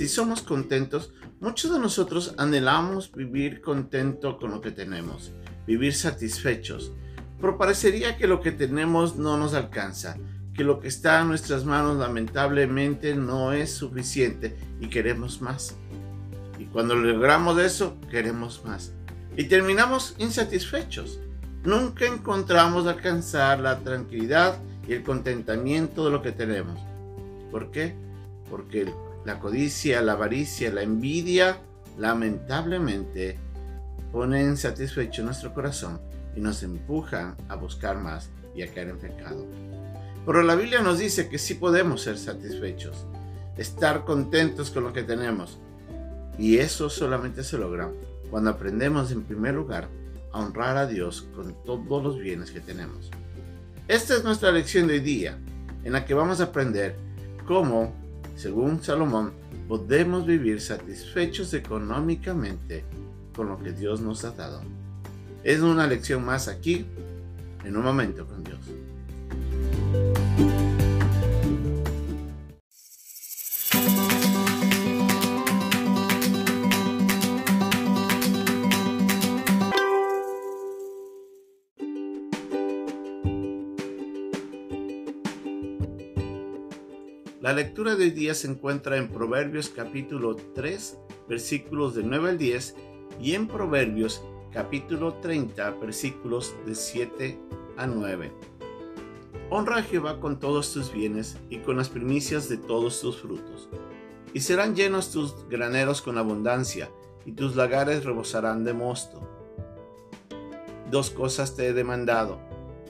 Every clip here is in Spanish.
Si somos contentos, muchos de nosotros anhelamos vivir contento con lo que tenemos, vivir satisfechos. Pero parecería que lo que tenemos no nos alcanza, que lo que está en nuestras manos lamentablemente no es suficiente y queremos más. Y cuando logramos eso, queremos más. Y terminamos insatisfechos. Nunca encontramos alcanzar la tranquilidad y el contentamiento de lo que tenemos. ¿Por qué? Porque la codicia, la avaricia, la envidia, lamentablemente, ponen satisfecho nuestro corazón y nos empujan a buscar más y a caer en pecado. Pero la Biblia nos dice que sí podemos ser satisfechos, estar contentos con lo que tenemos. Y eso solamente se logra cuando aprendemos en primer lugar a honrar a Dios con todos los bienes que tenemos. Esta es nuestra lección de hoy día, en la que vamos a aprender cómo, según Salomón, podemos vivir satisfechos económicamente con lo que Dios nos ha dado. Es una lección más aquí, en un momento con Dios. La lectura de hoy día se encuentra en Proverbios capítulo 3, versículos de 9 al 10 y en Proverbios capítulo 30, versículos de 7 a 9. Honra a Jehová con todos tus bienes y con las primicias de todos tus frutos. Y serán llenos tus graneros con abundancia, y tus lagares rebosarán de mosto. Dos cosas te he demandado,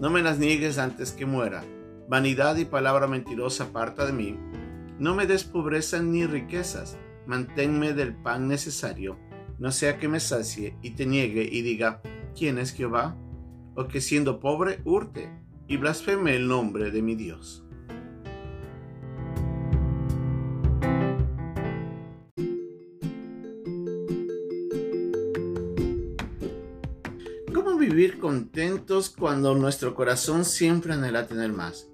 no me las niegues antes que muera. Vanidad y palabra mentirosa aparta de mí. No me des pobreza ni riquezas, manténme del pan necesario, no sea que me sacie y te niegue y diga, ¿quién es Jehová? O que siendo pobre hurte y blasfeme el nombre de mi Dios. ¿Cómo vivir contentos cuando nuestro corazón siempre anhela tener más?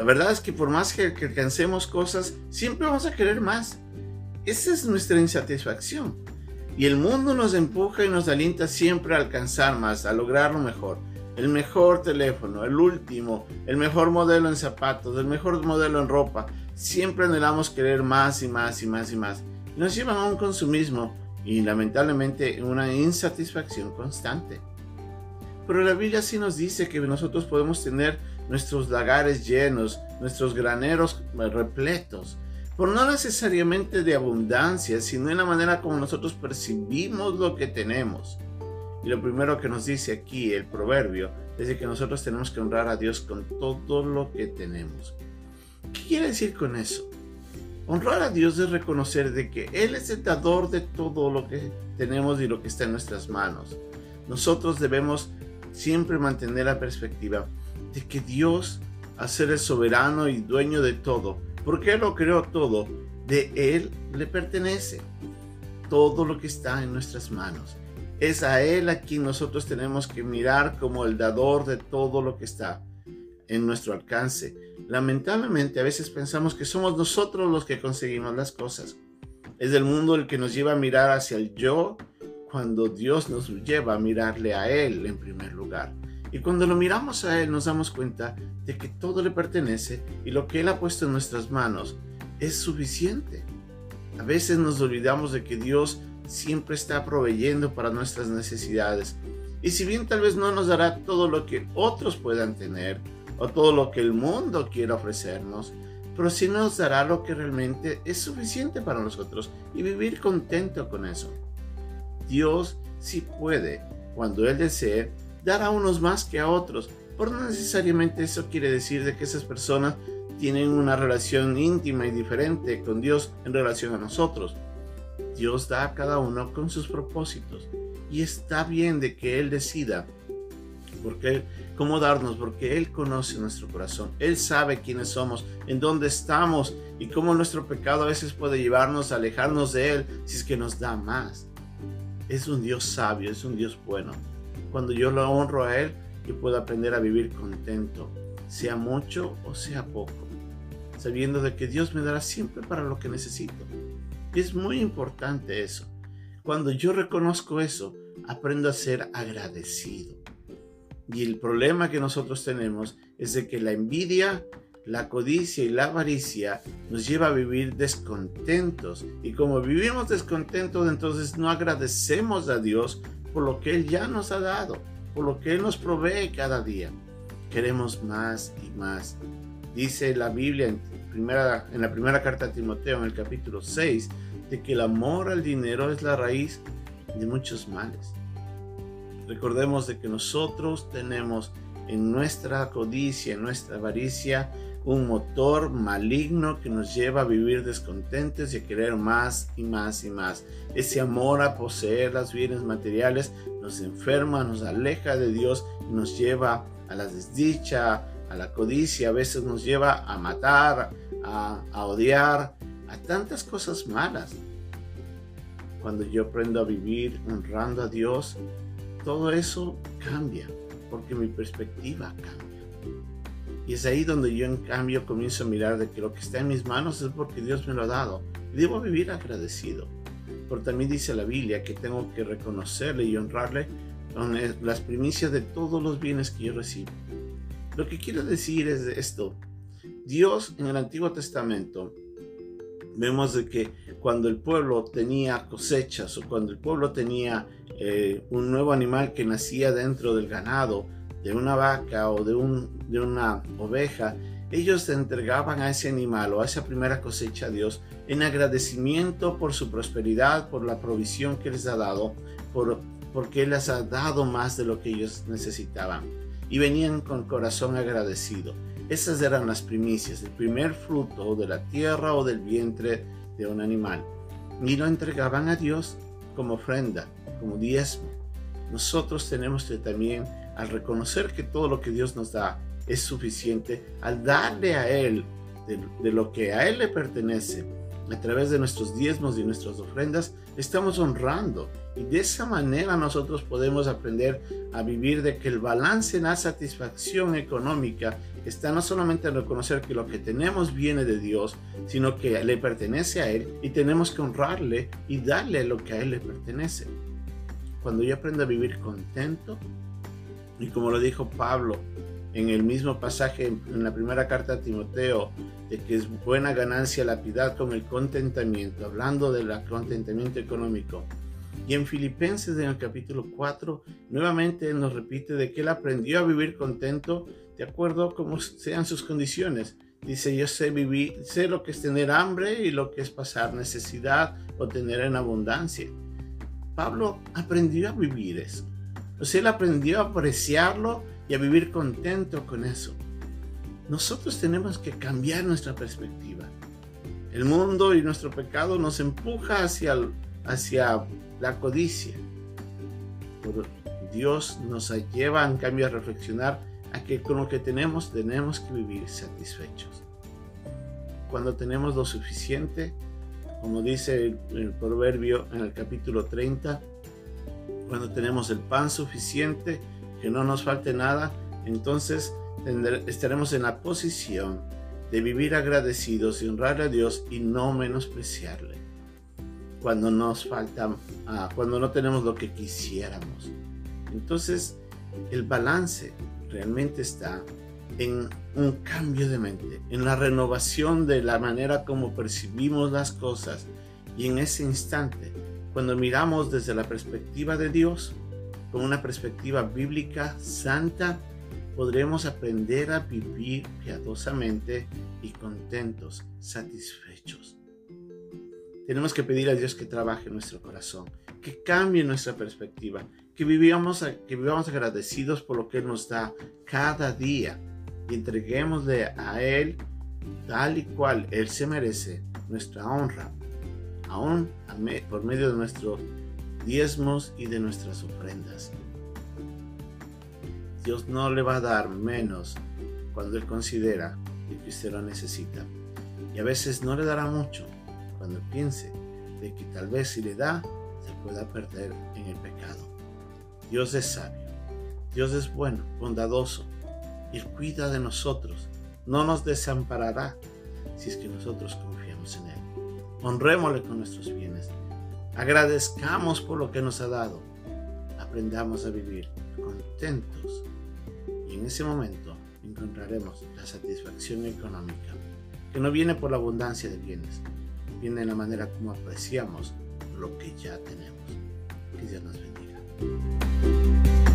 La verdad es que por más que, alcancemos cosas, siempre vamos a querer más. Esa es nuestra insatisfacción. Y el mundo nos empuja y nos alienta siempre a alcanzar más, a lograr lo mejor el mejor teléfono, el último, el mejor modelo en zapatos, el mejor modelo en ropa. Siempre anhelamos querer más y más y más y más. nos llevan a un consumismo y lamentablemente una insatisfacción constante. Pero la Biblia sí nos dice que nosotros podemos tener nuestros lagares llenos, nuestros graneros repletos, por no necesariamente de abundancia, sino en la manera como nosotros percibimos lo que tenemos. Y lo primero que nos dice aquí el proverbio es que nosotros tenemos que honrar a Dios con todo lo que tenemos. ¿Qué quiere decir con eso? Honrar a Dios es reconocer de que Él es el dador de todo lo que tenemos y lo que está en nuestras manos. Nosotros debemos siempre mantener la perspectiva de que Dios, al ser el soberano y dueño de todo, porque Él lo creó todo, de Él le pertenece todo lo que está en nuestras manos. Es a Él a quien nosotros tenemos que mirar como el dador de todo lo que está en nuestro alcance. Lamentablemente a veces pensamos que somos nosotros los que conseguimos las cosas. Es el mundo el que nos lleva a mirar hacia el yo cuando Dios nos lleva a mirarle a Él en primer lugar. Y cuando lo miramos a Él nos damos cuenta de que todo le pertenece y lo que Él ha puesto en nuestras manos es suficiente. A veces nos olvidamos de que Dios siempre está proveyendo para nuestras necesidades. Y si bien tal vez no nos dará todo lo que otros puedan tener o todo lo que el mundo quiera ofrecernos, pero sí nos dará lo que realmente es suficiente para nosotros y vivir contento con eso. Dios sí puede, cuando Él desee, dar a unos más que a otros, pero no necesariamente eso quiere decir de que esas personas tienen una relación íntima y diferente con Dios en relación a nosotros. Dios da a cada uno con sus propósitos. Y está bien de que Él decida porque, cómo darnos, porque Él conoce nuestro corazón. Él sabe quiénes somos, en dónde estamos y cómo nuestro pecado a veces puede llevarnos a alejarnos de Él si es que nos da más. Es un Dios sabio, es un Dios bueno. Cuando yo lo honro a Él, yo puedo aprender a vivir contento, sea mucho o sea poco, sabiendo de que Dios me dará siempre para lo que necesito. Es muy importante eso. Cuando yo reconozco eso, aprendo a ser agradecido. Y el problema que nosotros tenemos es de que la envidia, la codicia y la avaricia nos lleva a vivir descontentos. Y como vivimos descontentos, entonces no agradecemos a Dios por lo que Él ya nos ha dado, por lo que Él nos provee cada día. Queremos más y más. Dice la Biblia en, la primera carta a Timoteo, en el capítulo 6, de que el amor al dinero es la raíz de muchos males. Recordemos de que nosotros tenemos en nuestra codicia, en nuestra avaricia, un motor maligno que nos lleva a vivir descontentes y a querer más y más y más. Ese amor a poseer las bienes materiales nos enferma, nos aleja de Dios y nos lleva a la desdicha, a la codicia, a veces nos lleva a matar, a, a odiar, a tantas cosas malas. Cuando yo aprendo a vivir honrando a Dios, todo eso cambia, porque mi perspectiva cambia. Y es ahí donde yo en cambio comienzo a mirar de que lo que está en mis manos es porque Dios me lo ha dado. Y debo vivir agradecido. Porque también dice la Biblia que tengo que reconocerle y honrarle con las primicias de todos los bienes que yo recibo. Lo que quiero decir es esto. Dios en el Antiguo Testamento vemos de que cuando el pueblo tenía cosechas o cuando el pueblo tenía eh, un nuevo animal que nacía dentro del ganado, de una vaca o de, un, de una oveja, ellos entregaban a ese animal o a esa primera cosecha a Dios en agradecimiento por su prosperidad, por la provisión que les ha dado, por, porque Él les ha dado más de lo que ellos necesitaban. Y venían con corazón agradecido. Esas eran las primicias, el primer fruto de la tierra o del vientre de un animal. Y lo entregaban a Dios como ofrenda, como diezmo. Nosotros tenemos que también, al reconocer que todo lo que Dios nos da es suficiente, al darle a Él de, lo que a Él le pertenece, a través de nuestros diezmos y nuestras ofrendas, estamos honrando. Y de esa manera nosotros podemos aprender a vivir de que el balance en la satisfacción económica está no solamente en reconocer que lo que tenemos viene de Dios, sino que le pertenece a Él y tenemos que honrarle y darle lo que a Él le pertenece. Cuando yo aprendo a vivir contento, y como lo dijo Pablo en el mismo pasaje en la primera carta a Timoteo, de que es buena ganancia la piedad con el contentamiento, hablando del contentamiento económico. Y en Filipenses en el capítulo 4, nuevamente nos repite de que él aprendió a vivir contento de acuerdo a cómo sean sus condiciones. Dice, yo sé vivir, sé lo que es tener hambre y lo que es pasar necesidad o tener en abundancia. Pablo aprendió a vivir eso. Sea, él aprendió a apreciarlo y a vivir contento con eso. Nosotros tenemos que cambiar nuestra perspectiva. El mundo y nuestro pecado nos empuja hacia, hacia la codicia. Pero Dios nos lleva en cambio a reflexionar a que con lo que tenemos tenemos que vivir satisfechos. Cuando tenemos lo suficiente, como dice el, proverbio en el capítulo 30, cuando tenemos el pan suficiente, que no nos falte nada, entonces estaremos en la posición de vivir agradecidos y honrar a Dios y no menospreciarle. Cuando nos falta, ah, cuando no tenemos lo que quisiéramos. Entonces, el balance realmente está en un cambio de mente, en la renovación de la manera como percibimos las cosas. Y en ese instante, cuando miramos desde la perspectiva de Dios, con una perspectiva bíblica santa, podremos aprender a vivir piadosamente y contentos, satisfechos. Tenemos que pedir a Dios que trabaje nuestro corazón, que cambie nuestra perspectiva, que vivamos, que vivamos agradecidos por lo que Él nos da cada día y entreguémosle a Él tal y cual Él se merece nuestra honra, aún por medio de nuestros diezmos y de nuestras ofrendas. Dios no le va a dar menos cuando Él considera que usted lo necesita. Y a veces no le dará mucho cuando piense de que tal vez si le da, se pueda perder en el pecado. Dios es sabio, Dios es bueno, bondadoso, y cuida de nosotros. No nos desamparará si es que nosotros confiamos en Él. Honrémosle con nuestros bienes, agradezcamos por lo que nos ha dado, aprendamos a vivir contentos y en ese momento encontraremos la satisfacción económica, que no viene por la abundancia de bienes, viene en la manera como apreciamos lo que ya tenemos. Que Dios nos bendiga.